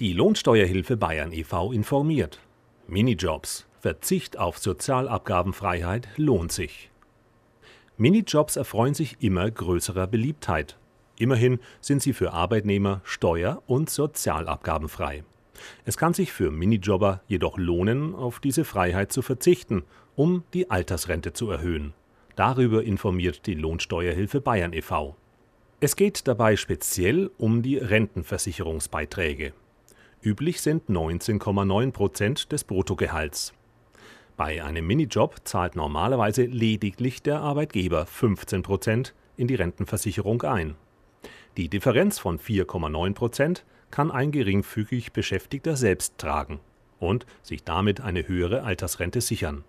Die Lohnsteuerhilfe Bayern e.V. informiert. Minijobs. Verzicht auf Sozialabgabenfreiheit lohnt sich. Minijobs erfreuen sich immer größerer Beliebtheit. Immerhin sind sie für Arbeitnehmer steuer- und sozialabgabenfrei. Es kann sich für Minijobber jedoch lohnen, auf diese Freiheit zu verzichten, um die Altersrente zu erhöhen. Darüber informiert die Lohnsteuerhilfe Bayern e.V. Es geht dabei speziell um die Rentenversicherungsbeiträge. Üblich sind 19,9 Prozent des Bruttogehalts. Bei einem Minijob zahlt normalerweise lediglich der Arbeitgeber 15 Prozent in die Rentenversicherung ein. Die Differenz von 4,9 Prozent kann ein geringfügig Beschäftigter selbst tragen und sich damit eine höhere Altersrente sichern.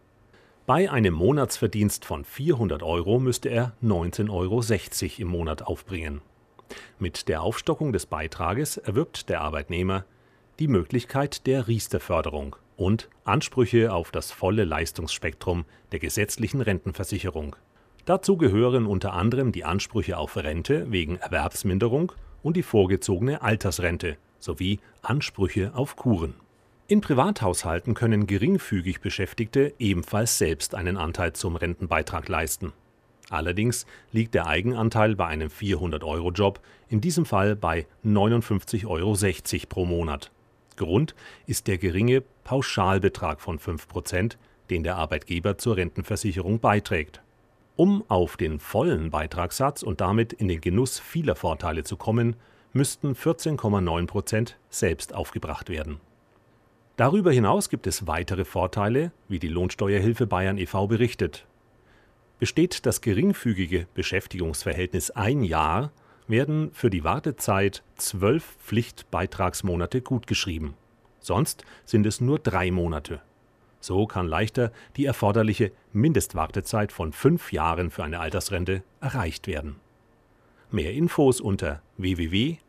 Bei einem Monatsverdienst von 400 Euro müsste er 19,60 Euro im Monat aufbringen. Mit der Aufstockung des Beitrages erwirbt der Arbeitnehmer die Möglichkeit der Riester-Förderung und Ansprüche auf das volle Leistungsspektrum der gesetzlichen Rentenversicherung. Dazu gehören unter anderem die Ansprüche auf Rente wegen Erwerbsminderung und die vorgezogene Altersrente sowie Ansprüche auf Kuren. In Privathaushalten können geringfügig Beschäftigte ebenfalls selbst einen Anteil zum Rentenbeitrag leisten. Allerdings liegt der Eigenanteil bei einem 400-Euro-Job in diesem Fall bei 59,60 Euro pro Monat. Grund ist der geringe Pauschalbetrag von 5 Prozent, den der Arbeitgeber zur Rentenversicherung beiträgt. Um auf den vollen Beitragssatz und damit in den Genuss vieler Vorteile zu kommen, müssten 14,9 Prozent selbst aufgebracht werden. Darüber hinaus gibt es weitere Vorteile, wie die Lohnsteuerhilfe Bayern e.V. berichtet. Besteht das geringfügige Beschäftigungsverhältnis ein Jahr, werden für die Wartezeit zwölf Pflichtbeitragsmonate gutgeschrieben. Sonst sind es nur drei Monate. So kann leichter die erforderliche Mindestwartezeit von fünf Jahren für eine Altersrente erreicht werden. Mehr Infos unter www.lohui.de